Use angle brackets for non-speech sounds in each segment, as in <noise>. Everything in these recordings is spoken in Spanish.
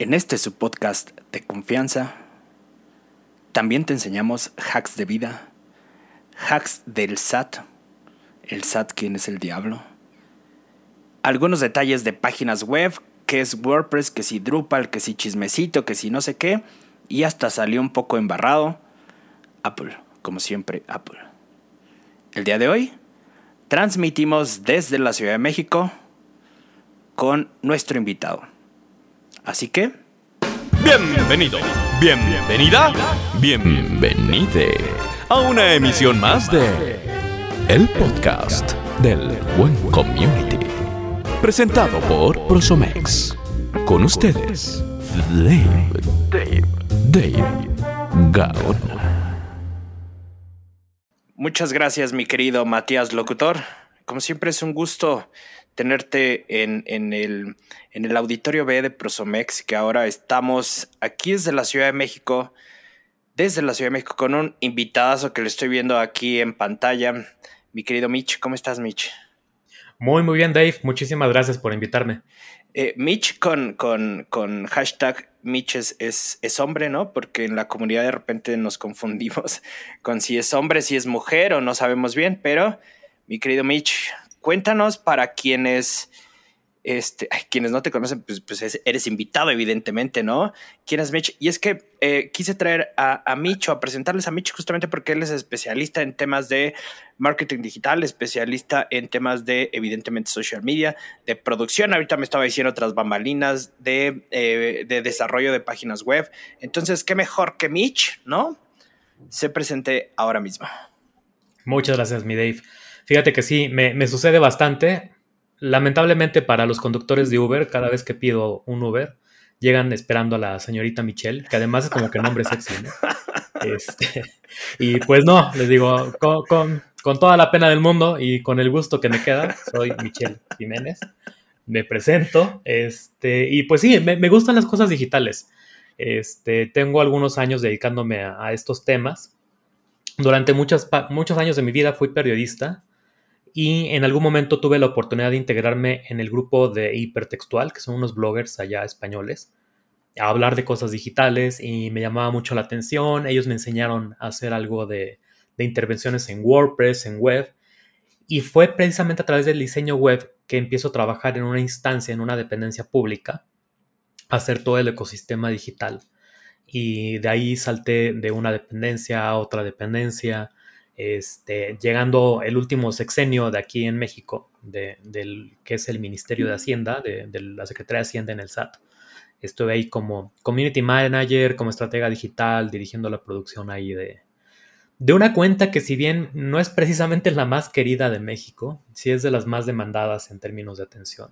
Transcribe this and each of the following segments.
En este su podcast de confianza, también te enseñamos hacks de vida, hacks del SAT, el SAT quién es el diablo, algunos detalles de páginas web, que es WordPress, que si Drupal, que si chismecito, que si no sé qué, y hasta salió un poco embarrado. Apple, como siempre, Apple. El día de hoy transmitimos desde la Ciudad de México con nuestro invitado. Así que... Bienvenido, bienvenida, bienvenide a una emisión más de El Podcast del Buen Community. Presentado por Prosomex. Con ustedes, Dave, Dave, Dave Gaona. Muchas gracias, mi querido Matías Locutor. Como siempre es un gusto tenerte en, el, en el auditorio B de Prosomex, que ahora estamos aquí desde la Ciudad de México, desde la Ciudad de México, con un invitadazo que le estoy viendo aquí en pantalla. Mi querido Mitch, ¿cómo estás, Mitch? Muy, muy bien, Dave. Muchísimas gracias por invitarme. Eh, Mitch con, con, con, hashtag Mitch es, es, hombre, ¿no? Porque en la comunidad de repente nos confundimos <laughs> con si es hombre, si es mujer o no sabemos bien, pero mi querido Mitch, cuéntanos para quienes, este, quienes no te conocen, pues, pues eres invitado, evidentemente, ¿no? ¿Quién es Mitch? Y es que eh, quise traer a, a Mitch o a presentarles a Mitch justamente porque él es especialista en temas de marketing digital, especialista en temas de, evidentemente, social media, de producción. Ahorita me estaba diciendo otras bambalinas de, eh, de desarrollo de páginas web. Entonces, qué mejor que Mitch, ¿no? Se presente ahora mismo. Muchas gracias, mi Dave. Fíjate que sí, me, sucede bastante. Lamentablemente para los conductores de Uber, cada vez que pido un Uber, llegan esperando a la señorita Michelle, que además es como que nombre sexy, ¿no? <laughs> Este, y pues no, les digo, con, toda la pena del mundo y con el gusto que me queda, soy Michelle Jiménez, me presento, este, y pues sí, me, gustan las cosas digitales. Este, tengo algunos años dedicándome a, estos temas. Durante muchos, muchos años de mi vida fui periodista, y en algún momento tuve la oportunidad de integrarme en el grupo de Hipertextual, que son unos bloggers allá españoles, a hablar de cosas digitales y me llamaba mucho la atención. Ellos me enseñaron a hacer algo de, intervenciones en WordPress, en web. Y fue precisamente a través del diseño web que empiezo a trabajar en una instancia, en una dependencia pública, a hacer todo el ecosistema digital. Y de ahí salté de una dependencia a otra dependencia, este, llegando el último sexenio de aquí en México, de, del que es el Ministerio de Hacienda, de, la Secretaría de Hacienda en el SAT. Estuve ahí como community manager, como estratega digital, dirigiendo la producción ahí de, de una cuenta que si bien no es precisamente la más querida de México, sí es de las más demandadas en términos de atención.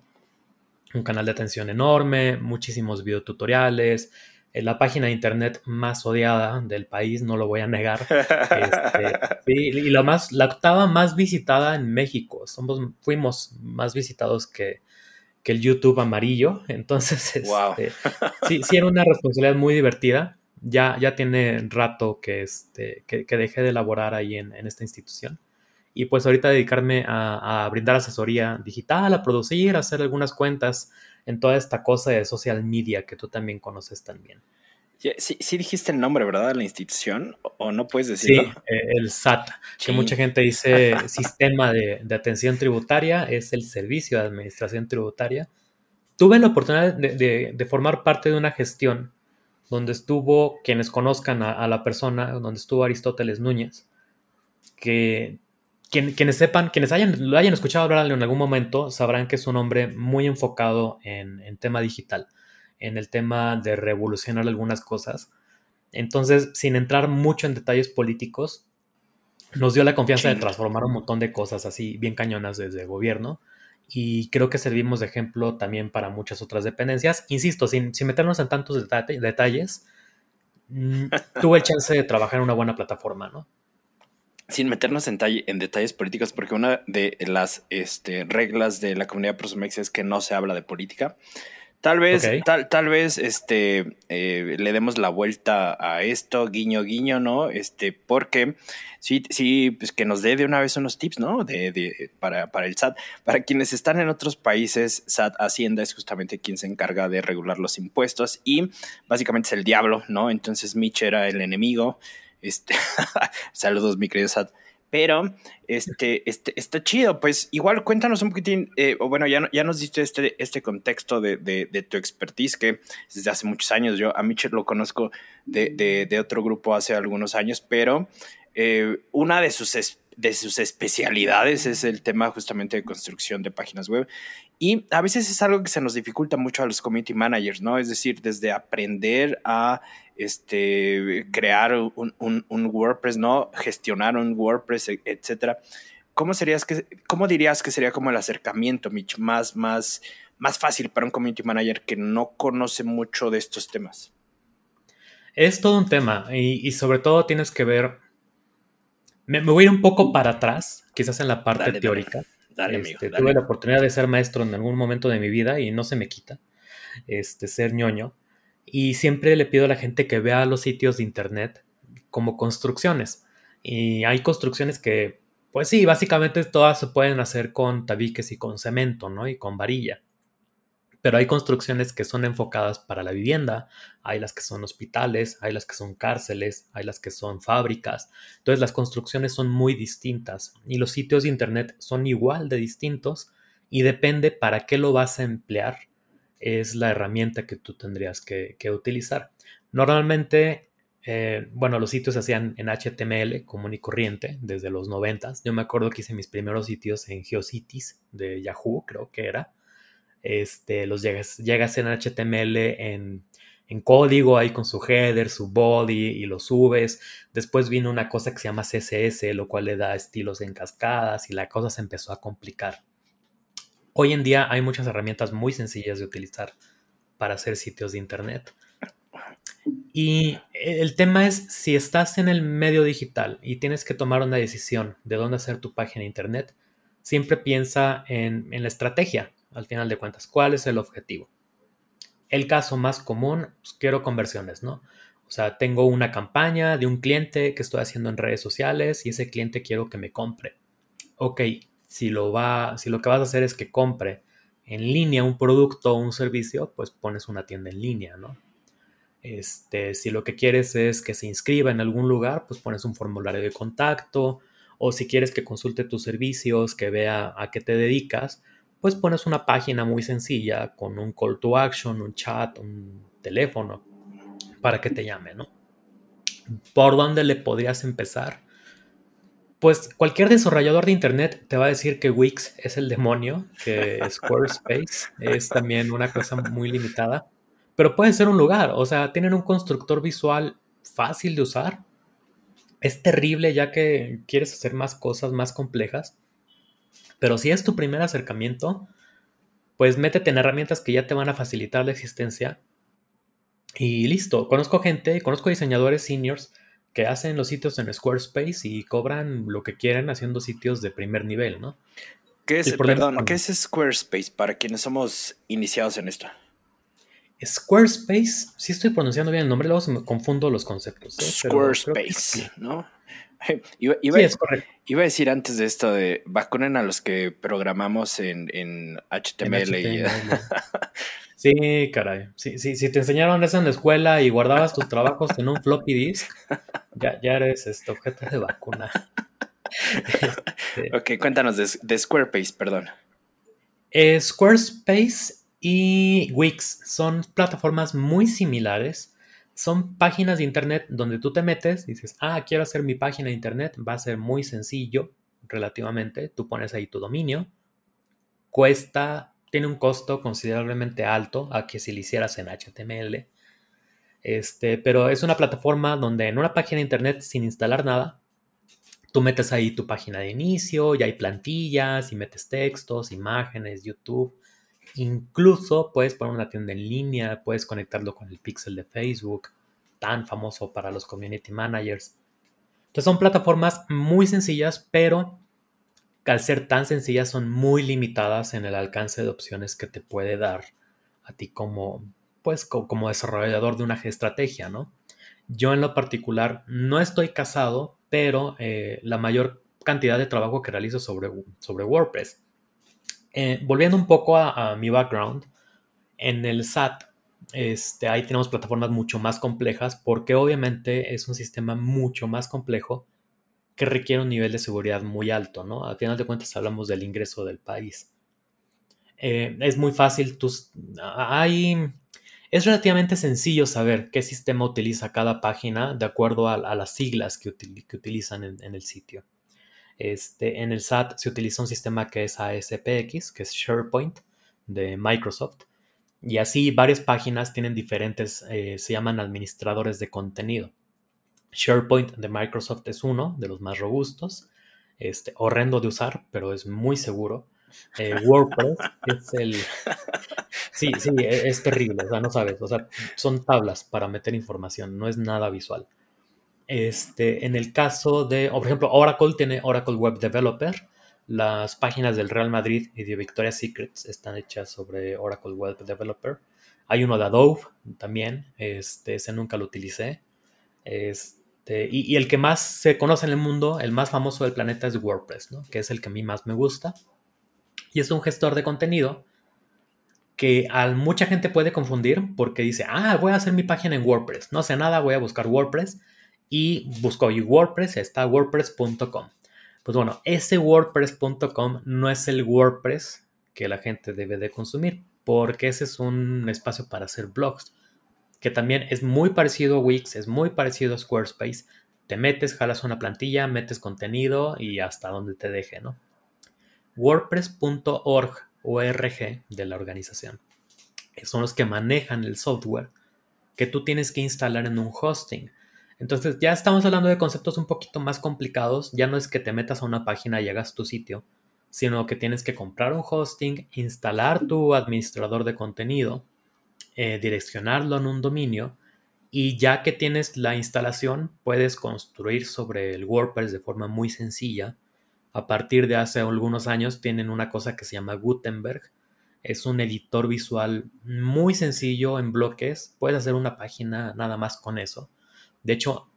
Un canal de atención enorme, muchísimos videotutoriales, la página de internet más odiada del país, no lo voy a negar. Este, <laughs> y la, más, la octava más visitada en México. Somos, fuimos más visitados que, el YouTube amarillo. <laughs> Entonces, este, sí, sí, era una responsabilidad muy divertida. Ya, ya tiene rato que, este, que, dejé de elaborar ahí en, esta institución. Y pues ahorita dedicarme a, a brindar asesoría digital, a producir, a hacer algunas cuentas en toda esta cosa de social media que tú también conoces también. Sí, sí dijiste el nombre, ¿verdad? De la institución, o no puedes decirlo. Sí, eh, el SAT, que mucha gente dice <laughs> sistema de, atención tributaria, es el servicio de administración tributaria. Tuve la oportunidad de, formar parte de una gestión donde estuvo, quienes conozcan a, la persona, donde estuvo Aristóteles Núñez, que quienes sepan, quienes hayan, lo hayan escuchado hablar en algún momento, sabrán que es un hombre muy enfocado en, tema digital, en el tema de revolucionar algunas cosas. Entonces, sin entrar mucho en detalles políticos, nos dio la confianza de transformar un montón de cosas así bien cañonas desde el gobierno y creo que servimos de ejemplo también para muchas otras dependencias. Insisto, sin, meternos en tantos detalles, mm, tuve el chance de trabajar en una buena plataforma, ¿no? Sin meternos en, detalles políticos, porque una de las este, reglas de la comunidad Prosomex es que no se habla de política. Tal vez, tal, tal vez, este, eh, le demos la vuelta a esto, guiño, guiño, ¿no? Este, porque sí, sí, pues que nos dé de una vez unos tips, ¿no? De, de, para, para el SAT. Para quienes están en otros países, SAT Hacienda es justamente quien se encarga de regular los impuestos y básicamente es el diablo, ¿no? Entonces Mitch era el enemigo. Este, <laughs> saludos, mi querido SAT. Pero este, este, está chido. Pues igual cuéntanos un poquitín, eh, o bueno, ya, ya nos diste este, este contexto de, de, tu expertise, que desde hace muchos años, yo a Mitchell lo conozco de, de otro grupo hace algunos años, pero eh, una de sus, de sus especialidades es el tema justamente de construcción de páginas web. Y a veces es algo que se nos dificulta mucho a los community managers, ¿no? Es decir, desde aprender a este, crear un, un, WordPress, ¿no? Gestionar un WordPress, e, etcétera. ¿Cómo, serías que, ¿Cómo dirías que sería como el acercamiento, Mitch, más, más, más fácil para un community manager que no conoce mucho de estos temas? Es todo un tema y sobre todo tienes que ver. Me, voy a ir un poco para atrás, quizás en la parte teórica. Dale, este, tuve la oportunidad de ser maestro en algún momento de mi vida y no se me quita este, ser ñoño. Y siempre le pido a la gente que vea los sitios de internet como construcciones. Y hay construcciones que, pues sí, básicamente todas se pueden hacer con tabiques y con cemento, ¿no? Y con varilla. Pero hay construcciones que son enfocadas para la vivienda, hay las que son hospitales, hay las que son cárceles, hay las que son fábricas. Entonces las construcciones son muy distintas y los sitios de internet son igual de distintos y depende para qué lo vas a emplear es la herramienta que tú tendrías que, utilizar. Normalmente, eh, bueno, los sitios se hacían en HTML común y corriente desde los 90. Yo me acuerdo que hice mis primeros sitios en GeoCities de Yahoo, creo que era. Este, los llegas, llegas en HTML en, en código ahí con su header, su body y lo subes. Después vino una cosa que se llama CSS, lo cual le da estilos en cascadas y la cosa se empezó a complicar. Hoy en día hay muchas herramientas muy sencillas de utilizar para hacer sitios de Internet. Y el tema es si estás en el medio digital y tienes que tomar una decisión de dónde hacer tu página de Internet, siempre piensa en, la estrategia, al final de cuentas, cuál es el objetivo. El caso más común, pues, quiero conversiones, ¿no? O sea, tengo una campaña de un cliente que estoy haciendo en redes sociales y ese cliente quiero que me compre. Ok, si lo, va, si lo que vas a hacer es que compre en línea un producto o un servicio, pues pones una tienda en línea, ¿no? Este, si lo que quieres es que se inscriba en algún lugar, pues pones un formulario de contacto, o si quieres que consulte tus servicios, que vea a qué te dedicas, pues pones una página muy sencilla con un call to action, un chat, un teléfono, para que te llame, ¿no? ¿Por dónde le podrías empezar? Pues cualquier desarrollador de internet te va a decir que Wix es el demonio, que <laughs> Squarespace es también una cosa muy limitada, pero puede ser un lugar, o sea, tienen un constructor visual fácil de usar. Es terrible ya que quieres hacer más cosas más complejas, pero si es tu primer acercamiento, pues métete en herramientas que ya te van a facilitar la existencia y listo. Conozco gente, conozco diseñadores seniors que hacen los sitios en Squarespace y cobran lo que quieren haciendo sitios de primer nivel, ¿no? ¿Qué es, perdón, ¿qué es Squarespace para quienes somos iniciados en esto? Squarespace, si estoy pronunciando bien el nombre, luego me confundo los conceptos. ¿eh? Squarespace, ¿no? <laughs> Iba, iba, a decir antes de esto de vacunen a los que programamos en, en HTML, <laughs> Sí, caray. Sí, sí, si te enseñaron eso en la escuela y guardabas tus trabajos en un floppy disk, ya, ya eres este objeto de vacuna. ok, cuéntanos de, Squarespace, perdón. Eh, Squarespace y Wix son plataformas muy similares. Son páginas de internet donde tú te metes dices, ah, quiero hacer mi página de internet. Va a ser muy sencillo relativamente. Tú pones ahí tu dominio. Cuesta tiene un costo considerablemente alto a que si lo hicieras en HTML. Este, pero es una plataforma donde en una página de internet sin instalar nada, tú metes ahí tu página de inicio, ya hay plantillas y metes textos, imágenes, YouTube. Incluso puedes poner una tienda en línea, puedes conectarlo con el pixel de Facebook, tan famoso para los community managers. Entonces son plataformas muy sencillas, pero al ser tan sencillas son muy limitadas en el alcance de opciones que te puede dar a ti como, pues, como desarrollador de una estrategia, ¿no? Yo en lo particular no estoy casado, pero eh, la mayor cantidad de trabajo que realizo sobre, sobre WordPress. Eh, volviendo un poco a, mi background, en el SAT, este, ahí tenemos plataformas mucho más complejas porque obviamente es un sistema mucho más complejo que requiere un nivel de seguridad muy alto, ¿no? Al final de cuentas hablamos del ingreso del país. Eh, es muy fácil, hay, es relativamente sencillo saber qué sistema utiliza cada página de acuerdo a, las siglas que, utilizan en, el sitio. Este, en el SAT se utiliza un sistema que es ASPX, que es SharePoint de Microsoft. Y así varias páginas tienen diferentes, eh, se llaman administradores de contenido. SharePoint de Microsoft es uno de los más robustos, este, horrendo de usar, pero es muy seguro. Eh, <laughs> WordPress es el... <laughs> Sí, sí, e, es, terrible, o sea, no sabes, o sea, son tablas para meter información, no es nada visual. Este, en el caso de, por ejemplo, Oracle tiene Oracle Web Developer, las páginas del Real Madrid y de Victoria's Secrets están hechas sobre Oracle Web Developer. Hay uno de Adobe también, este, ese nunca lo utilicé. Este, y, el que más se conoce en el mundo, el más famoso del planeta es WordPress, ¿no? que es el que a mí más me gusta. Y es un gestor de contenido que a mucha gente puede confundir porque dice, ah, voy a hacer mi página en WordPress. No sé nada, voy a buscar WordPress y busco y WordPress, está wordpress.com. Pues bueno, ese wordpress.com no es el WordPress que la gente debe de consumir, porque ese es un espacio para hacer blogs que también es muy parecido a Wix, es muy parecido a Squarespace. Te metes, jalas una plantilla, metes contenido y hasta donde te deje, ¿no? WordPress.org, ORG de la organización, son los que manejan el software que tú tienes que instalar en un hosting. Entonces ya estamos hablando de conceptos un poquito más complicados, ya no es que te metas a una página y hagas tu sitio, sino que tienes que comprar un hosting, instalar tu administrador de contenido, eh, direccionarlo en un dominio y ya que tienes la instalación puedes construir sobre el WordPress de forma muy sencilla. A partir de hace algunos años tienen una cosa que se llama Gutenberg. Es un editor visual muy sencillo en bloques. Puedes hacer una página nada más con eso. De hecho,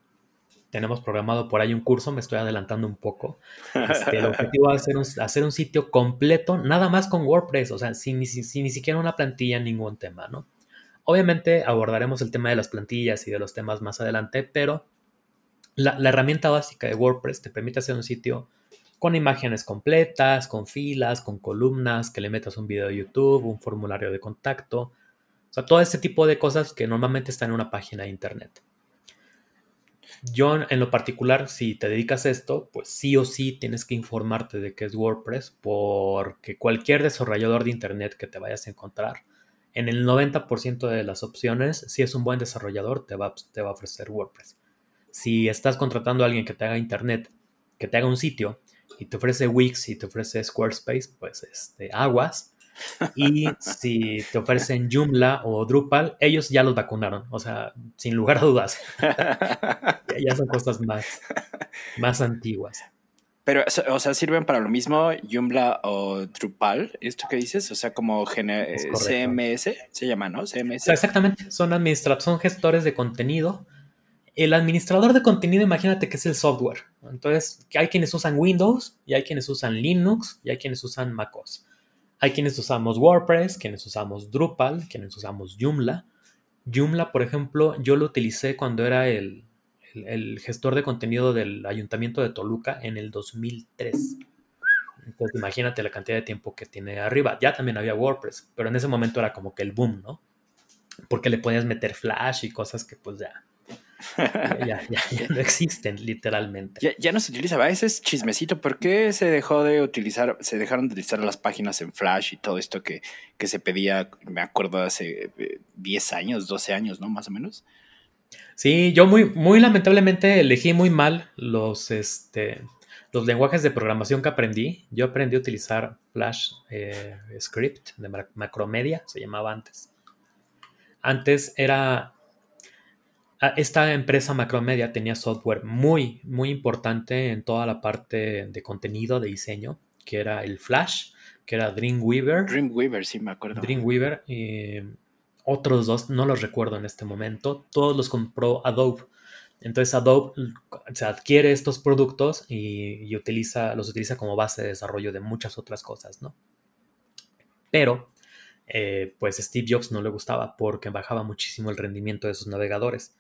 tenemos programado por ahí un curso, me estoy adelantando un poco. Este, el objetivo es hacer un, sitio completo, nada más con WordPress, o sea, sin, ni siquiera una plantilla, ningún tema, ¿no? Obviamente abordaremos el tema de las plantillas y de los temas más adelante, pero la, herramienta básica de WordPress te permite hacer un sitio con imágenes completas, con filas, con columnas, que le metas un video de YouTube, un formulario de contacto, o sea, todo este tipo de cosas que normalmente están en una página de internet. Yo, en lo particular, si te dedicas a esto, pues sí o sí tienes que informarte de qué es WordPress, porque cualquier desarrollador de internet que te vayas a encontrar en el 90% de las opciones, si es un buen desarrollador, te va, te va a ofrecer WordPress. Si estás contratando a alguien que te haga internet, que te haga un sitio y te ofrece Wix y te ofrece Squarespace, pues este, aguas. Y si te ofrecen Joomla o Drupal, ellos ya los vacunaron, o sea, sin lugar a dudas. <laughs> ya son cosas más, más antiguas. Pero, o sea, sirven para lo mismo Joomla o Drupal, esto que dices, o sea, como CMS se llama, ¿no? CMS. Exactamente, son administradores, son gestores de contenido. El administrador de contenido, imagínate que es el software. Entonces, hay quienes usan Windows, y hay quienes usan Linux, y hay quienes usan MacOS. Hay quienes usamos WordPress, quienes usamos Drupal, quienes usamos Joomla. Joomla, por ejemplo, yo lo utilicé cuando era el, el, gestor de contenido del Ayuntamiento de Toluca en el 2003. Entonces imagínate la cantidad de tiempo que tiene arriba. Ya también había WordPress, pero en ese momento era como que el boom, ¿no? Porque le podías meter flash y cosas que pues ya, <laughs> ya, no existen literalmente. Ya, no se utiliza, ese es chismecito. ¿Por qué se dejó de utilizar, se dejaron de utilizar las páginas en Flash y todo esto que, que se pedía, me acuerdo, hace 10 eh, años, 12 años, ¿no? Más o menos. Sí, yo muy, muy lamentablemente elegí muy mal los, este, los lenguajes de programación que aprendí. Yo aprendí a utilizar Flash eh, Script de Macromedia, se llamaba antes. Antes era... Esta empresa Macromedia tenía software muy, muy importante en toda la parte de contenido, de diseño. que era el Flash, que era Dreamweaver. Dreamweaver, sí, me acuerdo. Dreamweaver y otros dos, no los recuerdo en este momento, todos los compró Adobe. Entonces Adobe se adquiere estos productos y, utiliza, los utiliza como base de desarrollo de muchas otras cosas, ¿no? Pero, eh, pues Steve Jobs no le gustaba porque bajaba muchísimo el rendimiento de sus navegadores.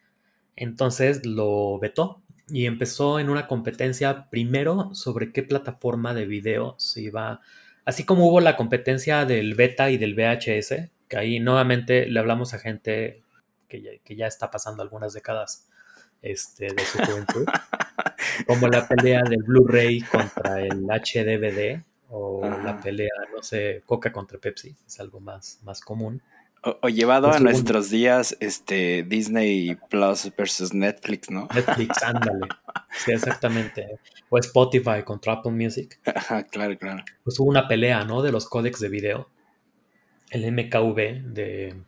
Entonces lo vetó y empezó en una competencia primero sobre qué plataforma de video se iba, así como hubo la competencia del beta y del VHS, que ahí nuevamente le hablamos a gente que ya, que ya está pasando algunas décadas este, de su juventud, <laughs> como la pelea del Blu-ray contra el HDVD o la pelea, no sé, Coca contra Pepsi, es algo más, más común. O, llevado a nuestros días, este Disney Plus versus Netflix, ¿no? Netflix, ándale. Sí, exactamente. O Spotify contra Apple Music. Ajá, claro, claro. Pues hubo una pelea, ¿no? De los códecs de video. El MKV de,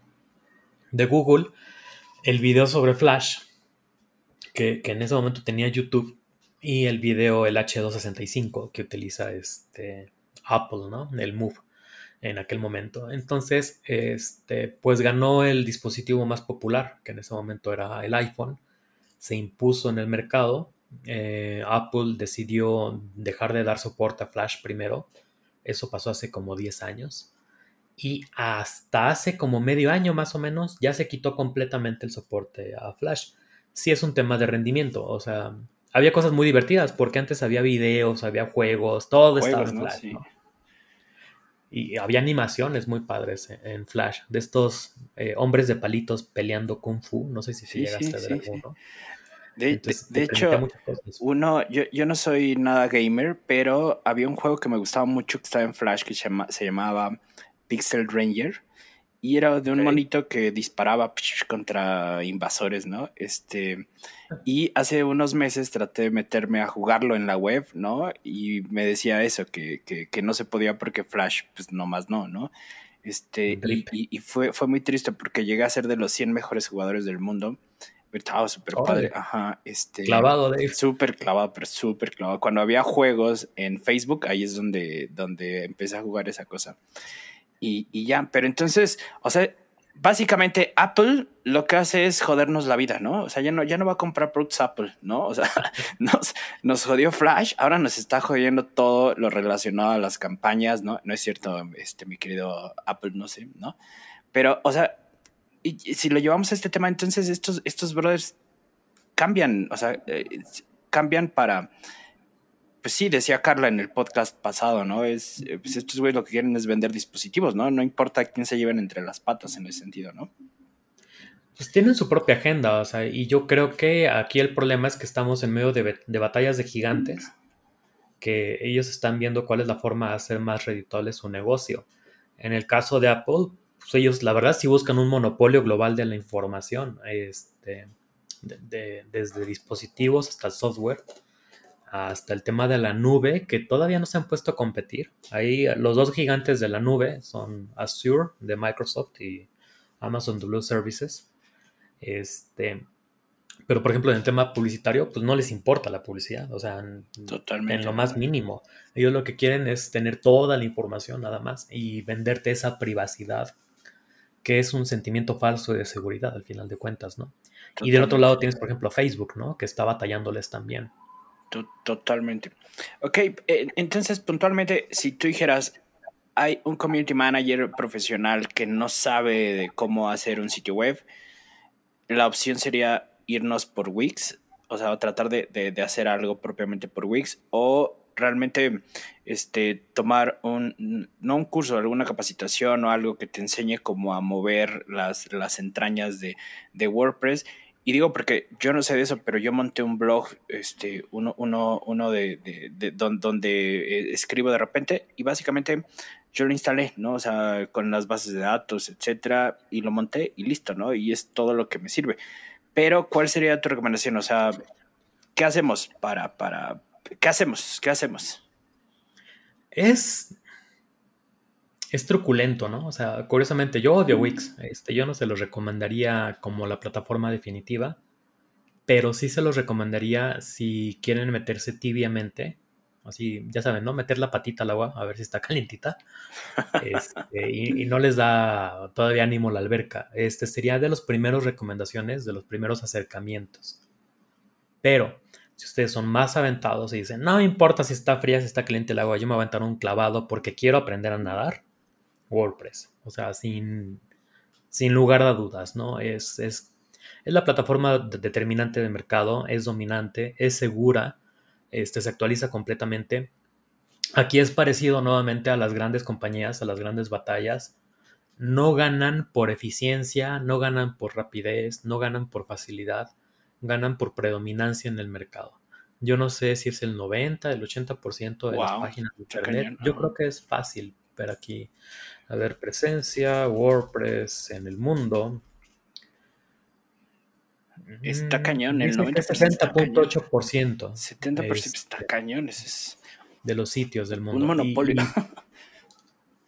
de Google. El video sobre Flash, que, que, en ese momento tenía YouTube. Y el video, el H265, que utiliza este Apple, ¿no? El Move en aquel momento. Entonces, este, pues ganó el dispositivo más popular, que en ese momento era el iPhone. Se impuso en el mercado. Eh, Apple decidió dejar de dar soporte a Flash primero. Eso pasó hace como 10 años. Y hasta hace como medio año más o menos ya se quitó completamente el soporte a Flash. Sí es un tema de rendimiento, o sea, había cosas muy divertidas porque antes había videos, había juegos, todo estaba en Flash. Y había animaciones muy padres en Flash, de estos eh, hombres de palitos peleando kung fu. No sé si, si llegaste a ver alguno. De, hecho, uno, yo, yo, no soy nada gamer, pero había un juego que me gustaba mucho que estaba en Flash que se, se llamaba Pixel Ranger y era de un monito que disparaba contra invasores, ¿no? Este, y hace unos meses traté de meterme a jugarlo en la web, ¿no? Y me decía eso, que, que, no se podía porque Flash, pues nomás no, ¿no? Este, y, y, fue, fue muy triste porque llegué a ser de los 100 mejores jugadores del mundo. Estaba súper padre, ajá, este... Clavado, de Súper clavado, pero súper clavado. Cuando había juegos en Facebook, ahí es donde, donde empecé a jugar esa cosa y, ya. Pero entonces, o sea, básicamente Apple lo que hace es jodernos la vida, ¿no? O sea, ya no, ya no va a comprar productos Apple, ¿no? O sea, <laughs> nos, nos jodió Flash, ahora nos está jodiendo todo lo relacionado a las campañas, ¿no? No es cierto, este, mi querido Apple, no sé, ¿no? Pero, o sea, y, si lo llevamos a este tema, entonces estos, estos brothers cambian, o sea, eh, cambian para pues sí, decía Carla en el podcast pasado, ¿no? Es, eh, pues estos güeyes lo que quieren es vender dispositivos, ¿no? No importa quién se lleven entre las patas en ese sentido, ¿no? Pues tienen su propia agenda, o sea, y yo creo que aquí el problema es que estamos en medio de, de batallas de gigantes, que ellos están viendo cuál es la forma de hacer más redituable su negocio. En el caso de Apple, pues ellos, la verdad, sí buscan un monopolio global de la información, este, desde dispositivos hasta el software hasta el tema de la nube, que todavía no se han puesto a competir. Ahí los dos gigantes de la nube son Azure de Microsoft y Amazon Blue Services. Este, pero por ejemplo, en el tema publicitario, pues no les importa la publicidad, o sea, Totalmente. en lo más mínimo. Ellos lo que quieren es tener toda la información nada más y venderte esa privacidad, que es un sentimiento falso de seguridad al final de cuentas, ¿no? Y del otro lado tienes, por ejemplo, Facebook, ¿no? Que está batallándoles también. Totalmente. Ok, eh, entonces puntualmente, si tú dijeras, hay un community manager profesional que no sabe de cómo hacer un sitio web, la opción sería irnos por Wix, o sea, tratar de, hacer algo propiamente por Wix, o realmente este, tomar un, no un curso, alguna capacitación o algo que te enseñe cómo a mover las, las entrañas de, de WordPress y digo porque yo no sé de eso, pero yo monté un blog, este, uno, uno, uno de, de, donde, eh, escribo de repente y básicamente yo lo instalé, ¿no? O sea, con las bases de datos, etcétera, y lo monté y listo, ¿no? Y es todo lo que me sirve. Pero, ¿cuál sería tu recomendación? O sea, ¿qué hacemos para, para, qué hacemos? ¿Qué hacemos? Es es truculento, ¿no? O sea, curiosamente, yo odio Wix. Este, yo no se los recomendaría como la plataforma definitiva, pero sí se los recomendaría si quieren meterse tibiamente Así, ya saben, ¿no? Meter la patita al agua a ver si está <laughs> calientita. Este, y, no les da todavía ánimo la alberca. Este sería de las primeras recomendaciones, de los primeros acercamientos. Pero si ustedes son más aventados y dicen, no me importa si está fría, si está caliente el agua, yo me voy a aventar un clavado porque quiero aprender a nadar, WordPress. O sea, sin, sin lugar a dudas, ¿no? Es, es, es la plataforma determinante de mercado, es dominante, es segura, este, se actualiza completamente. Aquí es parecido nuevamente a las grandes compañías, a las grandes batallas. No ganan por eficiencia, no ganan por rapidez, no ganan por facilidad, ganan por predominancia en el mercado. Yo no sé si es el 90, el 80% de las páginas de internet. Yo creo que es fácil ver aquí. A ver, presencia, WordPress en el mundo. Está mm, cañón, el 90%. 70% está cañón. Es de los sitios del mundo. Un monopolio.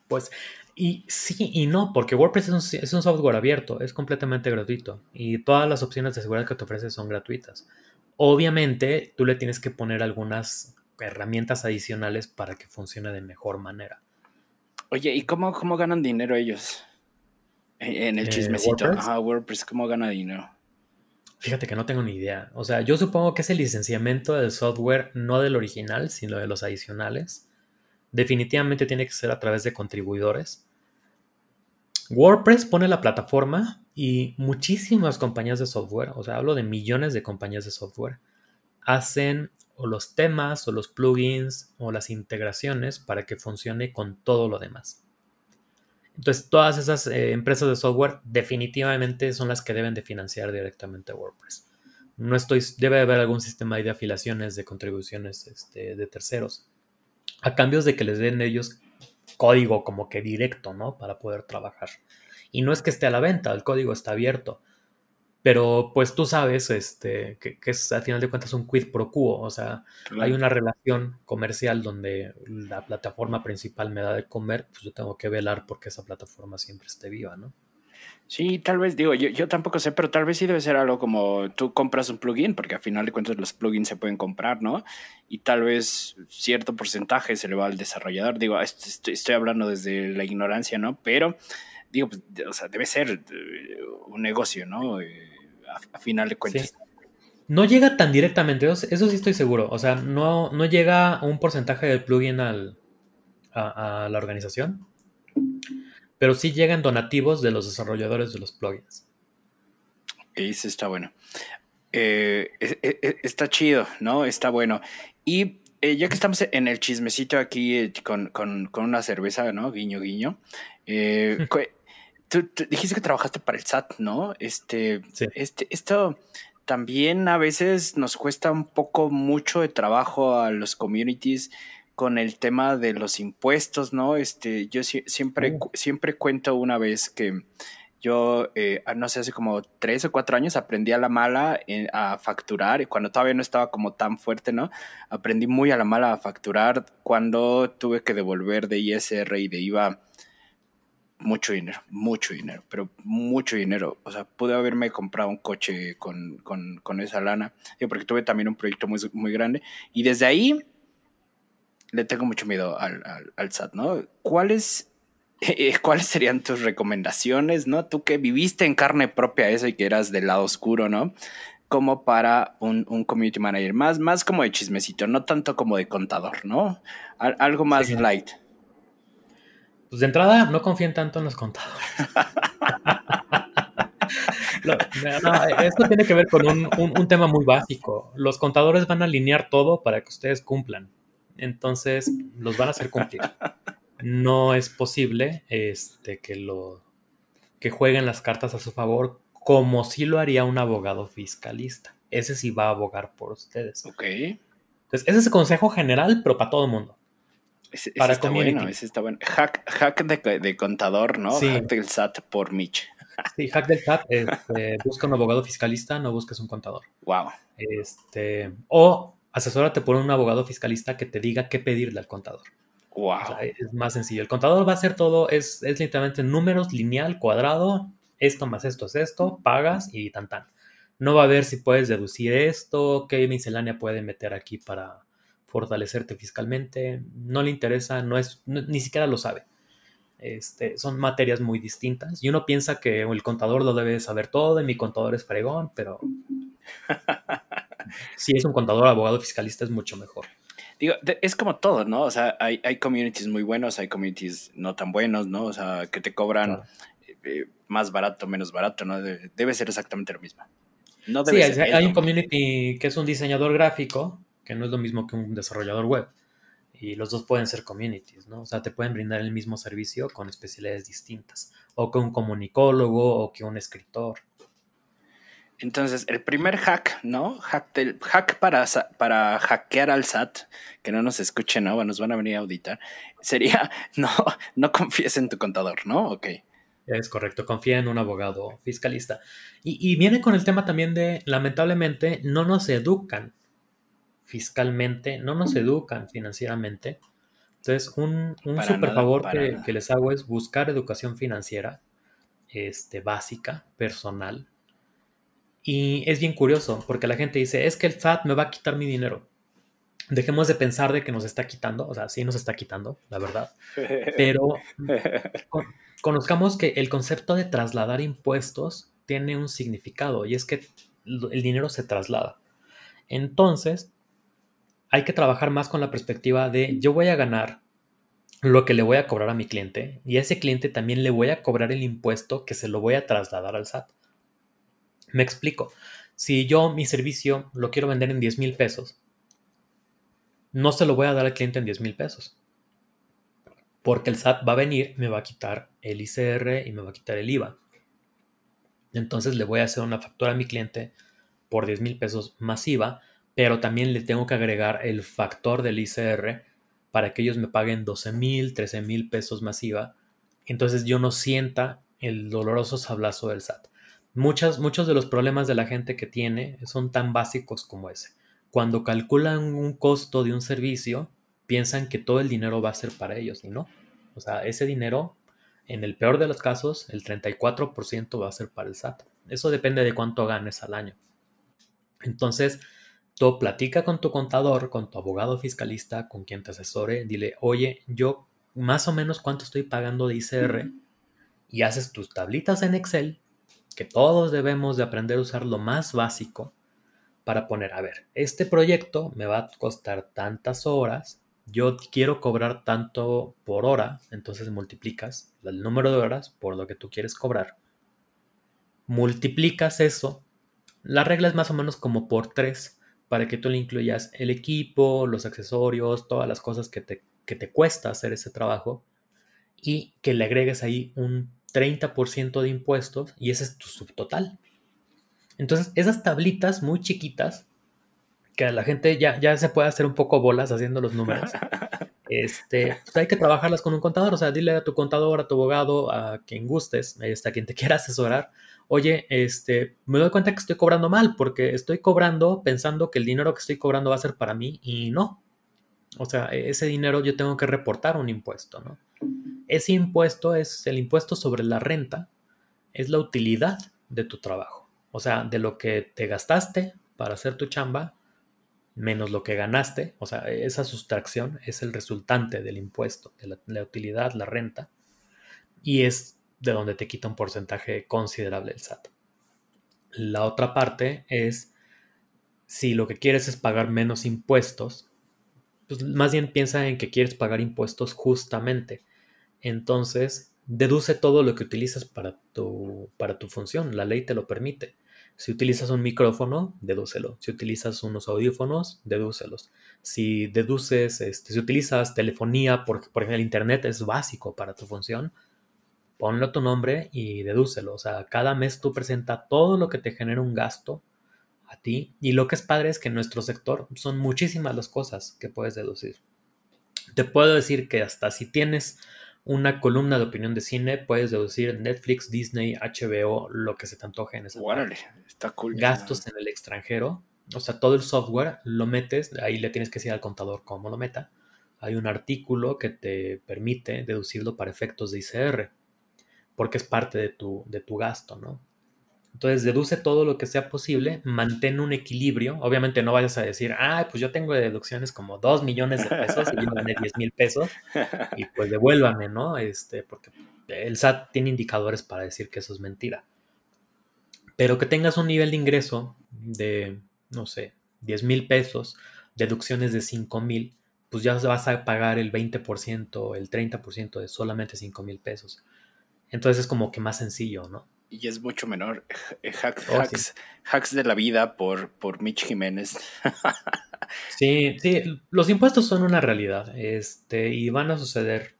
pues, y sí y no, porque WordPress es un, es un, software abierto, es completamente gratuito y todas las opciones de seguridad que te ofrece son gratuitas. Obviamente, tú le tienes que poner algunas herramientas adicionales para que funcione de mejor manera. Oye, ¿y cómo, cómo ganan dinero ellos? En el eh, chismecito. WordPress? WordPress, ¿cómo gana dinero? Fíjate que no tengo ni idea. O sea, yo supongo que es el licenciamiento del software, no del original, sino de los adicionales. Definitivamente tiene que ser a través de contribuidores. WordPress pone la plataforma y muchísimas compañías de software, o sea, hablo de millones de compañías de software, hacen o los temas o los plugins o las integraciones para que funcione con todo lo demás. Entonces, todas esas eh, empresas de software definitivamente son las que deben de financiar directamente WordPress. No estoy, debe haber algún sistema de afiliaciones, de contribuciones este, de terceros, a cambios de que les den ellos código como que directo, ¿no? Para poder trabajar. Y no es que esté a la venta, el código está abierto. Pero pues tú sabes este, que, es al final de cuentas un quid pro quo, o sea, hay una relación comercial donde la plataforma principal me da de comer, pues yo tengo que velar porque esa plataforma siempre esté viva, ¿no? Sí, tal vez, digo, yo, yo tampoco sé, pero tal vez sí debe ser algo como tú compras un plugin, porque al final de cuentas los plugins se pueden comprar, ¿no? Y tal vez cierto porcentaje se le va al desarrollador. Digo, estoy, estoy hablando desde la ignorancia, ¿no? Pero, digo, pues, o sea, debe ser eh, un negocio, ¿no? Eh, a, final de cuentas. No llega tan directamente, eso, sí estoy seguro. O sea, no, no llega un porcentaje del plugin al, a, la organización, pero sí llegan donativos de los desarrolladores de los plugins. Eso está bueno. Eh, e, e, e, está chido, ¿no? Está bueno. Y eh, ya que estamos en el chismecito aquí eh, con, con, una cerveza, ¿no? Guiño, guiño. <laughs> Tú, dijiste que trabajaste para el SAT, ¿no? Este, este, esto también a veces nos cuesta un poco mucho de trabajo a los communities con el tema de los impuestos, ¿no? Este, yo siempre, oh. siempre cuento una vez que yo, eh, no sé, hace como tres o cuatro años aprendí a la mala eh, a facturar y cuando todavía no estaba como tan fuerte, ¿no? Aprendí muy a la mala a facturar cuando tuve que devolver de ISR y de IVA mucho dinero, mucho dinero, pero mucho dinero. O sea, pude haberme comprado un coche con, esa lana, porque tuve también un proyecto muy, muy grande. Y desde ahí le tengo mucho miedo al, SAT, ¿no? ¿Cuáles, <laughs> ¿Cuáles serían tus recomendaciones, ¿no? Tú que viviste en carne propia eso y que eras del lado oscuro, ¿no? Como para un, community manager, más, más como de chismecito, no tanto como de contador, ¿no? algo más light. Pues de entrada, no confíen tanto en los contadores. <laughs> esto tiene que ver con un, tema muy básico. Los contadores van a alinear todo para que ustedes cumplan. Entonces, los van a hacer cumplir. No es posible este, que, lo, que jueguen las cartas a su favor como si lo haría un abogado fiscalista. Ese sí va a abogar por ustedes. Ok. Entonces, ese es el consejo general, pero para todo el mundo para está bueno, ese está bueno. Hack, hack de, contador, ¿no? Hack del SAT por Mitch. Sí, hack del SAT, este, <laughs> busca un abogado fiscalista, no busques un contador. Wow. Este, o asesórate por un abogado fiscalista que te diga qué pedirle al contador. Wow. es más sencillo. El contador va a hacer todo, es, es literalmente números, lineal, cuadrado, esto más esto es esto, pagas y tan tan. No va a ver si puedes deducir esto, qué miscelánea puede meter aquí para fortalecerte fiscalmente, no le interesa, no es, ni siquiera lo sabe. Este, son materias muy distintas. Y uno piensa que el contador lo debe saber todo y mi contador es fregón, pero <laughs> si es un contador, abogado, fiscalista es mucho mejor. Digo, es como todo, ¿no? O sea, hay, hay, communities muy buenos, hay communities no tan buenos, ¿no? O sea, que te cobran eh, más barato, menos barato, ¿no? Debe, ser exactamente lo mismo. No debe sí, hay un community que es un diseñador gráfico, que no es lo mismo que un desarrollador web. Y los dos pueden ser communities, ¿no? O sea, te pueden brindar el mismo servicio con especialidades distintas. O que un comunicólogo o que un escritor. Entonces, el primer hack, ¿no? Hack, del, hack para, para hackear al SAT, que no nos escuchen, ¿no? Nos van a venir a auditar, sería <laughs> no, no confíes en tu contador, ¿no? Ok. Es correcto, confía en un abogado fiscalista. Y, y, viene con el tema también de, lamentablemente, no nos educan fiscalmente, no nos educan financieramente. Entonces, un, un super favor que, que, les hago es buscar educación financiera este, básica, personal, y es bien curioso, porque la gente dice, es que el SAT me va a quitar mi dinero. Dejemos de pensar de que nos está quitando, o sea, sí nos está quitando, la verdad. Pero <laughs> conozcamos que el concepto de trasladar impuestos tiene un significado y es que el dinero se traslada. Entonces, hay que trabajar más con la perspectiva de yo voy a ganar lo que le voy a cobrar a mi cliente y a ese cliente también le voy a cobrar el impuesto que se lo voy a trasladar al SAT. Me explico. Si yo mi servicio lo quiero vender en 10 mil pesos, no se lo voy a dar al cliente en 10 mil pesos. Porque el SAT va a venir, me va a quitar el ICR y me va a quitar el IVA. Entonces le voy a hacer una factura a mi cliente por 10 mil pesos masiva, pero también le tengo que agregar el factor del ICR para que ellos me paguen 12 mil, 13 mil pesos masiva. Entonces yo no sienta el doloroso sablazo del SAT muchos de los problemas de la gente que tiene son tan básicos como ese. Cuando calculan un costo de un servicio, piensan que todo el dinero va a ser para ellos y no. O sea, ese dinero, en el peor de los casos, el 34% va a ser para el SAT. Eso depende de cuánto ganes al año. Entonces, tú platica con tu contador, con tu abogado fiscalista, con quien te asesore, dile, oye, yo más o menos cuánto estoy pagando de ICR y haces tus tablitas en Excel que todos debemos de aprender a usar lo más básico para poner, a ver, este proyecto me va a costar tantas horas, yo quiero cobrar tanto por hora, entonces multiplicas el número de horas por lo que tú quieres cobrar, multiplicas eso, la regla es más o menos como por tres, para que tú le incluyas el equipo, los accesorios, todas las cosas que te, que te cuesta hacer ese trabajo y que le agregues ahí un 30% de impuestos y ese es tu subtotal. Entonces, esas tablitas muy chiquitas, que la gente ya, ya se puede hacer un poco bolas haciendo los números, <laughs> este, pues hay que trabajarlas con un contador. O sea, dile a tu contador, a tu abogado, a quien gustes, este, a quien te quiera asesorar, oye, este, me doy cuenta que estoy cobrando mal porque estoy cobrando pensando que el dinero que estoy cobrando va a ser para mí y no. O sea, ese dinero yo tengo que reportar un impuesto, ¿no? Ese impuesto es el impuesto sobre la renta, es la utilidad de tu trabajo. O sea, de lo que te gastaste para hacer tu chamba, menos lo que ganaste, o sea, esa sustracción es el resultante del impuesto, de la, utilidad, la renta, y es de donde te quita un porcentaje considerable el SAT. La otra parte es si lo que quieres es pagar menos impuestos, pues más bien piensa en que quieres pagar impuestos justamente entonces deduce todo lo que utilizas para tu, para tu función. La ley te lo permite. Si utilizas un micrófono, dedúcelo. Si utilizas unos audífonos, dedúcelos. Si deduces, este, si utilizas telefonía, por, por ejemplo, el internet es básico para tu función, ponlo tu nombre y dedúcelo. O sea, cada mes tú presenta todo lo que te genera un gasto a ti. Y lo que es padre es que en nuestro sector son muchísimas las cosas que puedes deducir. Te puedo decir que hasta si tienes una columna de opinión de cine, puedes deducir Netflix, Disney, HBO, lo que se te antoje en esa está cool. Gastos en el extranjero, o sea, todo el software lo metes, ahí le tienes que decir al contador cómo lo meta. Hay un artículo que te permite deducirlo para efectos de ICR, porque es parte de tu, de tu gasto, ¿no? Entonces deduce todo lo que sea posible, mantén un equilibrio. Obviamente no vayas a decir, ah, pues yo tengo deducciones como 2 millones de pesos y yo gané 10 mil pesos <laughs> y pues devuélvame, ¿no? Este, porque el SAT tiene indicadores para decir que eso es mentira. Pero que tengas un nivel de ingreso de, no sé, 10 mil pesos, deducciones de 5 mil, pues ya vas a pagar el 20%, el 30% de solamente 5 mil pesos. Entonces es como que más sencillo, ¿no? Y es mucho menor. <laughs> Eh, oh, hacks, hacks, de la vida por, por Mitch Jiménez. <laughs> sí, sí, los impuestos son una realidad este, y van a suceder,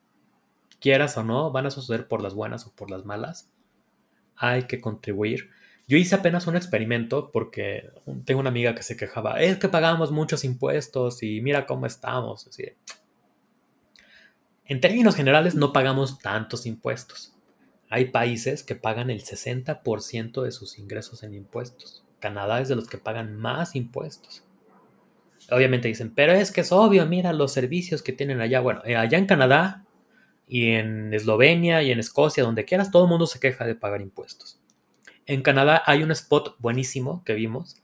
quieras o no, van a suceder por las buenas o por las malas. Hay que contribuir. Yo hice apenas un experimento porque tengo una amiga que se quejaba, es que pagamos muchos impuestos y mira cómo estamos. Así. En términos generales no pagamos tantos impuestos hay países que pagan el 60% de sus ingresos en impuestos. Canadá es de los que pagan más impuestos. Obviamente dicen, pero es que es obvio, mira los servicios que tienen allá. Bueno, eh, allá en Canadá y en Eslovenia y en Escocia, donde quieras, todo el mundo se queja de pagar impuestos. En Canadá hay un spot buenísimo que vimos,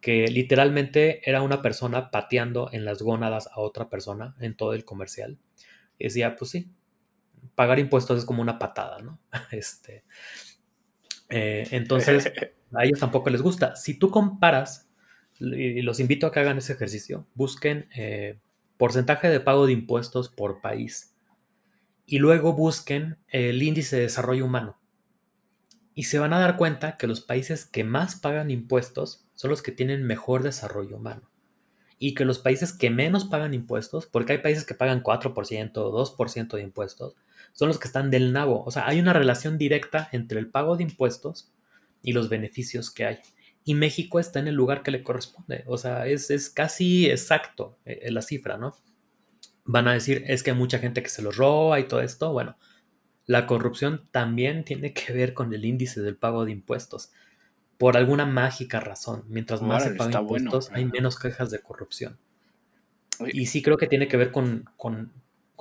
que literalmente era una persona pateando en las gónadas a otra persona en todo el comercial. Y decía, pues sí, pagar impuestos es como una patada, ¿no? <laughs> Este, eh, entonces, <laughs> a ellos tampoco les gusta. Si tú comparas, y los invito a que hagan ese ejercicio, busquen eh, porcentaje de pago de impuestos por país y luego busquen el índice de desarrollo humano. Y se van a dar cuenta que los países que más pagan impuestos son los que tienen mejor desarrollo humano y que los países que menos pagan impuestos, porque hay países que pagan 4% o 2% de impuestos, son los que están del nabo. O sea, hay una relación directa entre el pago de impuestos y los beneficios que hay. Y México está en el lugar que le corresponde. O sea, es, casi exacto eh, la cifra, ¿no? Van a decir, es que hay mucha gente que se lo roba y todo esto. Bueno, la corrupción también tiene que ver con el índice del pago de impuestos. Por alguna mágica razón. Mientras más se pagan impuestos, hay menos quejas de corrupción. Y sí creo que tiene que ver con, con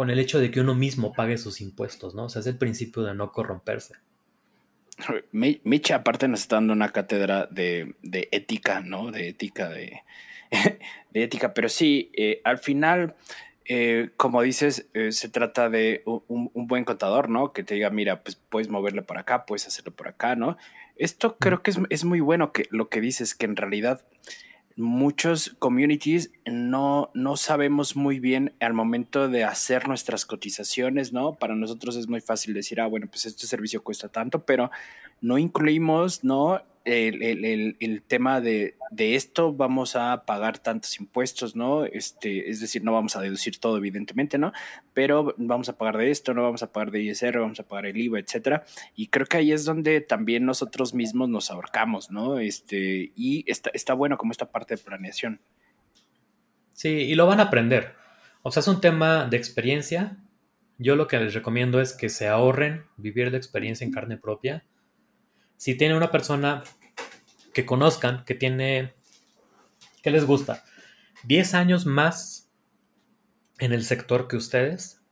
el hecho de que uno mismo pague sus impuestos, ¿no? O sea, es el principio de no corromperse. Micha aparte nos está dando una cátedra de, ética, ¿no? De ética, de, <laughs> de ética, pero sí, eh, al final, eh, como dices, eh, se trata de un, buen contador, ¿no? Que te diga, mira, pues puedes moverle por acá, puedes hacerlo por acá, ¿no? Esto creo que es, es muy bueno que lo que dices, que en realidad muchos communities no, no sabemos muy bien al momento de hacer nuestras cotizaciones, ¿no? Para nosotros es muy fácil decir, ah, bueno, pues este servicio cuesta tanto, pero no incluimos, ¿no? El, tema de, esto vamos a pagar tantos impuestos, ¿no? Este, es decir, no vamos a deducir todo, evidentemente, ¿no? Pero vamos a pagar de esto, no vamos a pagar de ISR, vamos a pagar el IVA, etcétera. Y creo que ahí es donde también nosotros mismos nos ahorcamos, ¿no? Este, y está, está bueno como esta parte de planeación. Sí, y lo van a aprender. O sea, es un tema de experiencia. Yo lo que les recomiendo es que se ahorren vivir la experiencia en carne propia si tiene una persona que conozcan, que tiene, que les gusta, 10 años más en el sector que ustedes,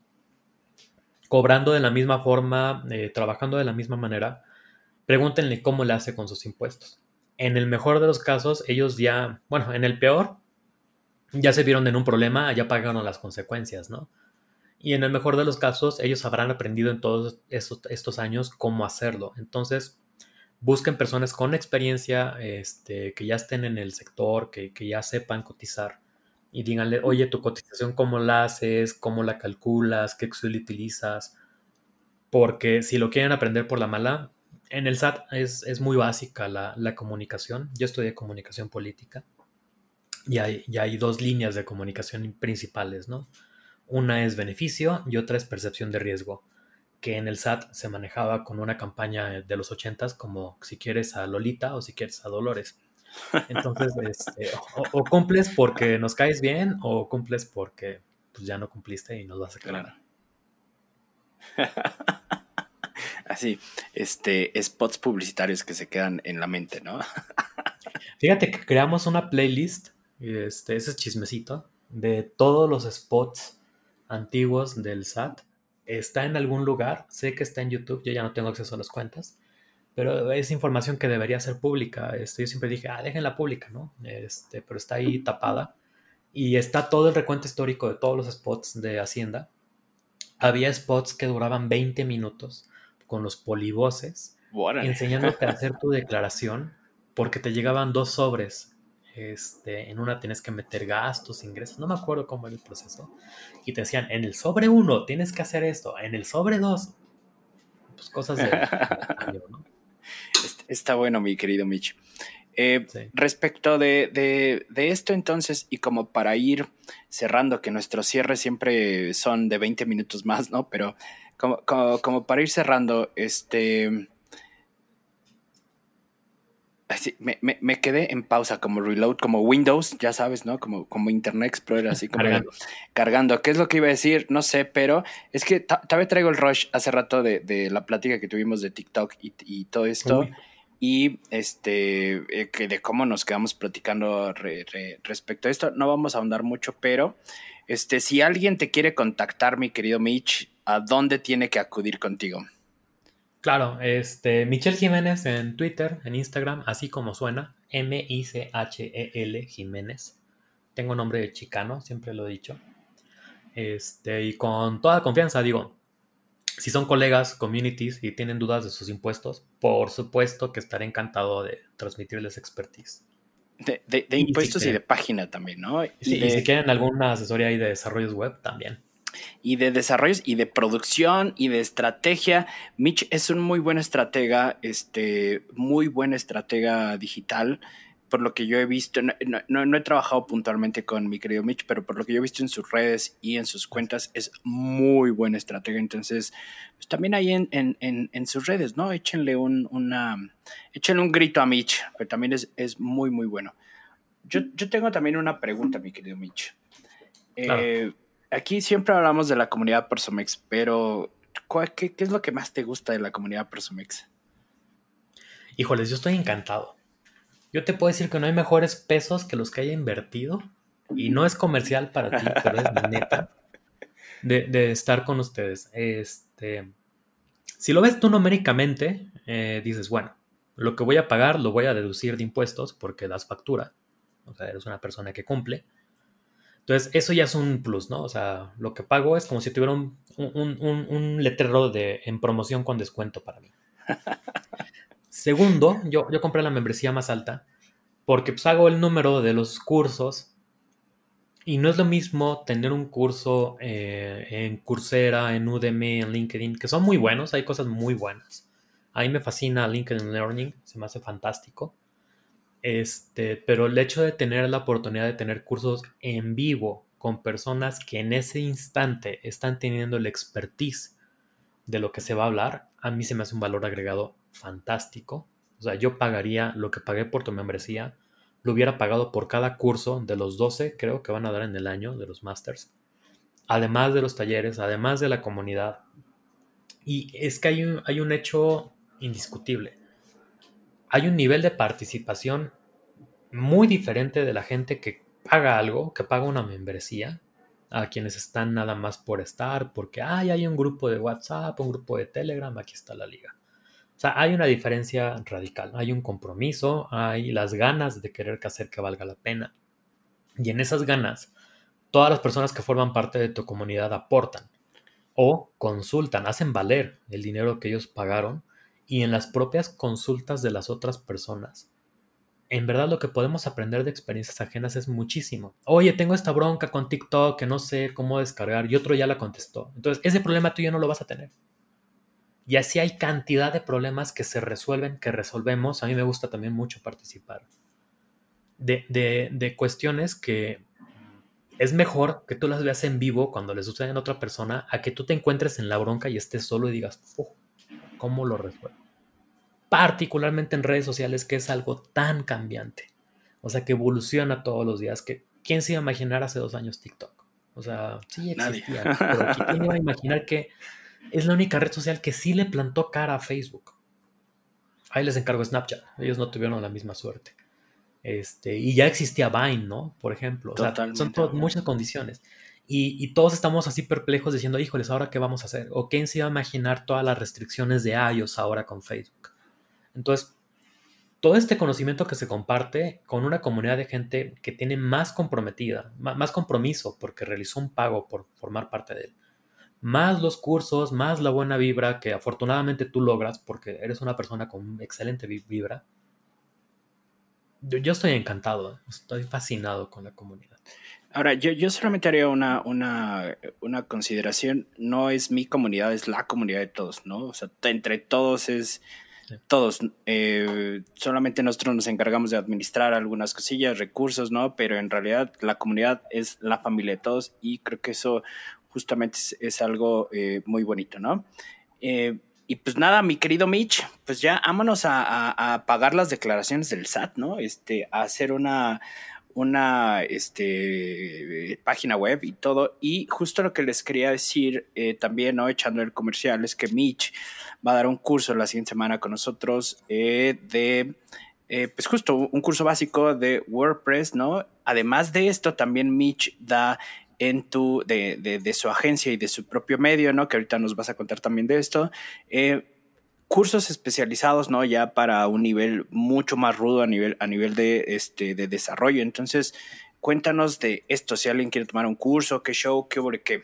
cobrando de la misma forma, eh, trabajando de la misma manera, pregúntenle cómo le hace con sus impuestos. En el mejor de los casos, ellos ya, bueno, en el peor, ya se vieron en un problema, ya pagaron las consecuencias, ¿no? Y en el mejor de los casos, ellos habrán aprendido en todos estos años cómo hacerlo. Entonces, busquen personas con experiencia, este, que ya estén en el sector, que, ya sepan cotizar y díganle, oye, tu cotización, ¿cómo la haces? ¿Cómo la calculas? ¿Qué Excel utilizas? Porque si lo quieren aprender por la mala, en el SAT es, muy básica la, comunicación. Yo estudié comunicación política y hay, y hay dos líneas de comunicación principales, ¿no? Una es beneficio y otra es percepción de riesgo que en el SAT se manejaba con una campaña de los ochentas como si quieres a Lolita o si quieres a Dolores. Entonces, <laughs> este, o, cumples porque nos caes bien o cumples porque pues, ya no cumpliste y nos vas a quedar. <laughs> Así, este, spots publicitarios que se quedan en la mente, ¿no? <laughs> Fíjate que creamos una playlist, este, ese chismecito, de todos los spots antiguos del SAT está en algún lugar, sé que está en YouTube, yo ya no tengo acceso a las cuentas, pero es información que debería ser pública. Este, yo siempre dije, ah, déjenla pública, ¿no? Este, pero está ahí tapada. Y está todo el recuento histórico de todos los spots de Hacienda. Había spots que duraban 20 minutos con los polivoces, enseñándote a hacer tu declaración, porque te llegaban dos sobres. Este, en una tienes que meter gastos, ingresos, no me acuerdo cómo era el proceso. Y te decían, en el sobre uno tienes que hacer esto, en el sobre dos, pues cosas de... <laughs> ¿no? Está bueno, mi querido Mitch. Eh, respecto de, esto entonces, y como para ir cerrando, que nuestros cierres siempre son de 20 minutos más, ¿no? Pero como, como, para ir cerrando, este... me, quedé en pausa, como reload, como Windows, ya sabes, ¿no? Como, como Internet Explorer, así como cargando. ¿Qué es lo que iba a decir? No sé, pero es que tal vez traigo el rush hace rato de, la plática que tuvimos de TikTok y, todo esto y este, eh, que de cómo nos quedamos platicando respecto a esto. No vamos a ahondar mucho, pero este, si alguien te quiere contactar, mi querido Mitch, ¿a dónde tiene que acudir contigo? Claro, este, Michelle Jiménez en Twitter, en Instagram, así como suena, M-I-C-H-E-L Jiménez. Tengo nombre de chicano, siempre lo he dicho. Este, y con toda confianza, digo, si son colegas, communities y tienen dudas de sus impuestos, por supuesto que estaré encantado de transmitirles expertise. De, impuestos y de página también, ¿no? Y, si quieren alguna asesoría ahí de desarrollos web, también. Y de desarrollos y de producción y de estrategia. Mitch es un muy buen estratega, este, muy buen estratega digital por lo que yo he visto, no, he trabajado puntualmente con mi querido Mitch, pero por lo que yo he visto en sus redes y en sus cuentas, es muy buena estrategia. Entonces, pues también ahí en, en, sus redes, ¿no? Échenle un, una, échenle un grito a Mitch, que también es, es muy, muy bueno. Yo, yo, tengo también una pregunta, mi querido Mitch. Eh, aquí siempre hablamos de la comunidad Persomex, pero qué, ¿qué es lo que más te gusta de la comunidad Persomex? Híjoles, yo estoy encantado yo te puedo decir que no hay mejores pesos que los que haya invertido. Y no es comercial para ti, pero es <laughs> neta. De, estar con ustedes. Este, si lo ves tú numéricamente, eh, dices, bueno, lo que voy a pagar lo voy a deducir de impuestos porque das factura. O sea, eres una persona que cumple. Entonces, eso ya es un plus, ¿no? O sea, lo que pago es como si tuviera un, un letrero de, en promoción con descuento para mí. Segundo, yo, yo compré la membresía más alta porque pues, hago el número de los cursos y no es lo mismo tener un curso eh, en Coursera, en Udemy, en LinkedIn, que son muy buenos, hay cosas muy buenas. A mí me fascina LinkedIn Learning, se me hace fantástico. Este, pero el hecho de tener la oportunidad de tener cursos en vivo con personas que en ese instante están teniendo el expertise de lo que se va a hablar, a mí se me hace un valor agregado fantástico. O sea, yo pagaría lo que pagué por tu membresía, lo hubiera pagado por cada curso de los 12, creo que van a dar en el año, de los masters. Además de los talleres, además de la comunidad. Y es que hay un, hay un hecho indiscutible. Hay un nivel de participación muy diferente de la gente que paga algo, que paga una membresía, a quienes están nada más por estar, porque hay un grupo de WhatsApp, un grupo de Telegram, aquí está la liga. O sea, hay una diferencia radical, hay un compromiso, hay las ganas de querer hacer que valga la pena. Y en esas ganas, todas las personas que forman parte de tu comunidad aportan o consultan, hacen valer el dinero que ellos pagaron y en las propias consultas de las otras personas. En verdad lo que podemos aprender de experiencias ajenas es muchísimo. Oye, tengo esta bronca con TikTok que no sé cómo descargar y otro ya la contestó. Entonces, ese problema tú ya no lo vas a tener. Y así hay cantidad de problemas que se resuelven, que resolvemos. A mí me gusta también mucho participar. De, de, cuestiones que es mejor que tú las veas en vivo cuando le suceden a otra persona a que tú te encuentres en la bronca y estés solo y digas, ¿cómo lo resuelvo? Particularmente en redes sociales, que es algo tan cambiante. O sea, que evoluciona todos los días. Que, ¿Quién se iba a imaginar hace dos años TikTok? O sea, sí existía. Pero ¿quién iba a imaginar que es la única red social que sí le plantó cara a Facebook. Ahí les encargo Snapchat. Ellos no tuvieron la misma suerte. Este, y ya existía Vine, ¿no? Por ejemplo. son muchas condiciones. Y, todos estamos así perplejos diciendo, híjoles, ¿ahora qué vamos a hacer? ¿O quién se iba a imaginar todas las restricciones de iOS ahora con Facebook? Entonces, todo este conocimiento que se comparte con una comunidad de gente que tiene más comprometida, más compromiso porque realizó un pago por formar parte de él, más los cursos, más la buena vibra que afortunadamente tú logras porque eres una persona con excelente vibra. Yo, estoy encantado, estoy fascinado con la comunidad. Ahora, yo, yo solamente haría una, una, una, consideración. No es mi comunidad, es la comunidad de todos, ¿no? O sea, entre todos es todos. Eh, solamente nosotros nos encargamos de administrar algunas cosillas, recursos, ¿no? Pero en realidad la comunidad es la familia de todos y creo que eso justamente es, algo eh, muy bonito, ¿no? Eh, y pues nada, mi querido Mitch, pues ya vámonos a, a, pagar las declaraciones del SAT, ¿no? Este, a hacer una, una este, página web y todo. Y justo lo que les quería decir también, ¿no? Echando el comercial, es que Mitch va a dar un curso la siguiente semana con nosotros eh, de, eh, pues justo un curso básico de WordPress, ¿no? Además de esto, también Mitch da en tu, de, de, su agencia y de su propio medio, ¿no? Que ahorita nos vas a contar también de esto. Cursos especializados, ¿no? Ya para un nivel mucho más rudo a nivel, a nivel de, este, de desarrollo. Entonces, cuéntanos de esto, si alguien quiere tomar un curso, qué show, qué sobre qué.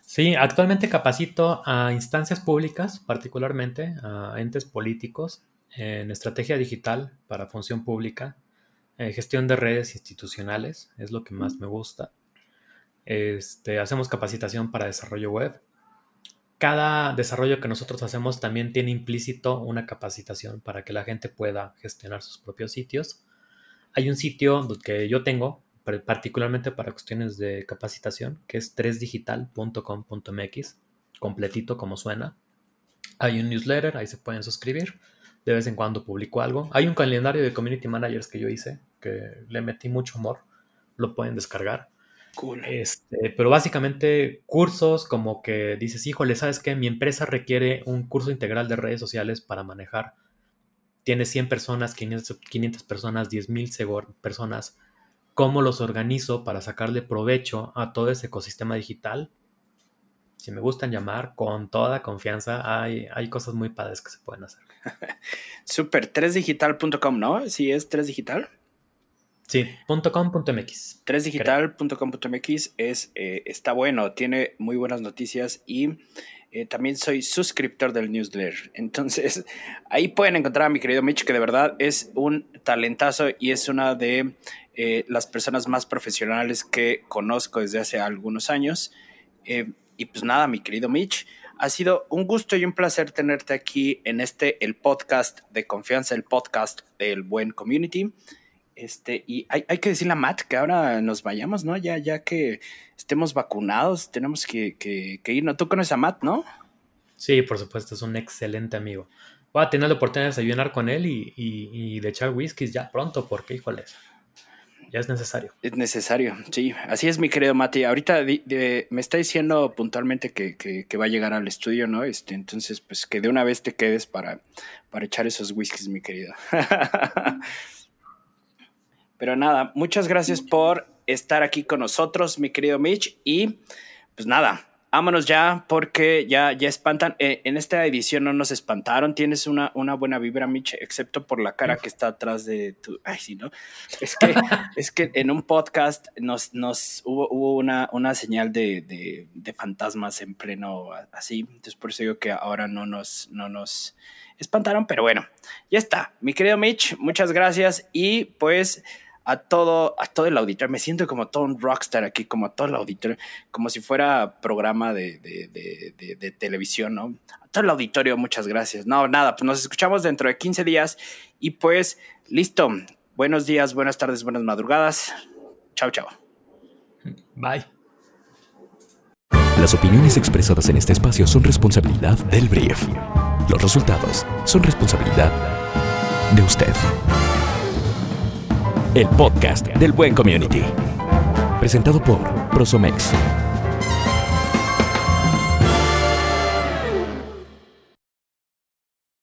Sí, actualmente capacito a instancias públicas, particularmente a entes políticos, en estrategia digital para función pública, eh, gestión de redes institucionales, es lo que más me gusta. Este, hacemos capacitación para desarrollo web. Cada desarrollo que nosotros hacemos también tiene implícito una capacitación para que la gente pueda gestionar sus propios sitios. Hay un sitio que yo tengo particularmente para cuestiones de capacitación, que es 3digital.com.mx, completito como suena. Hay un newsletter, ahí se pueden suscribir. De vez en cuando publico algo. Hay un calendario de community managers que yo hice, que le metí mucho amor. Lo pueden descargar. Cool. Este, pero básicamente cursos como que dices, híjole, ¿sabes qué? Mi empresa requiere un curso integral de redes sociales para manejar. Tiene 100 personas, 500, 500 personas, 10.000 personas cómo los organizo para sacarle provecho a todo ese ecosistema digital. Si me gustan llamar, con toda confianza, hay, hay cosas muy padres que se pueden hacer. <laughs> Super, 3digital.com, ¿no? Sí, es 3digital. Sí, .com.mx. 3digital.com.mx es, eh, está bueno, tiene muy buenas noticias y eh, también soy suscriptor del newsletter. <laughs> Entonces, ahí pueden encontrar a mi querido Mitch, que de verdad es un talentazo y es una de eh, las personas más profesionales que conozco desde hace algunos años. Y pues nada, mi querido Mitch, ha sido un gusto y un placer tenerte aquí en este, el podcast de confianza, el podcast del buen community. Este, y hay, hay, que decirle a Matt que ahora nos vayamos, ¿no? Ya, ya que estemos vacunados, tenemos que, que, que ir. ¿No? Tú conoces a Matt, ¿no? Sí, por supuesto, es un excelente amigo. Voy a tener la oportunidad de desayunar con él y, y, y de echar whiskies ya pronto, porque híjoles ya es necesario. Es necesario, sí. Así es, mi querido Mati. Ahorita me está diciendo puntualmente que, va a llegar al estudio, ¿no? Este, entonces, pues que de una vez te quedes para, para echar esos whiskies, mi querido. <laughs> Pero nada, muchas gracias por estar aquí con nosotros, mi querido Mitch. Y pues nada, vámonos ya porque ya, ya espantan. Eh, en esta edición no nos espantaron. Tienes una, una buena vibra, Mitch, excepto por la cara que está atrás de tu. Ay, sí, ¿no? Es que, <laughs> es que en un podcast nos, nos hubo, hubo una, una señal de, de, de, fantasmas en pleno así. Entonces, por eso digo que ahora no nos, no nos espantaron. Pero bueno, ya está. Mi querido Mitch, muchas gracias. Y pues a todo, a todo el auditorio. Me siento como todo un rockstar aquí, como a todo el auditorio, como si fuera programa de, de, televisión, ¿no? A todo el auditorio, muchas gracias. No, nada, pues nos escuchamos dentro de 15 días y pues listo. Buenos días, buenas tardes, buenas madrugadas. Chao, chao. Bye. Las opiniones expresadas en este espacio son responsabilidad del brief. Los resultados son responsabilidad de usted el podcast del buen community. Presentado por Prosomex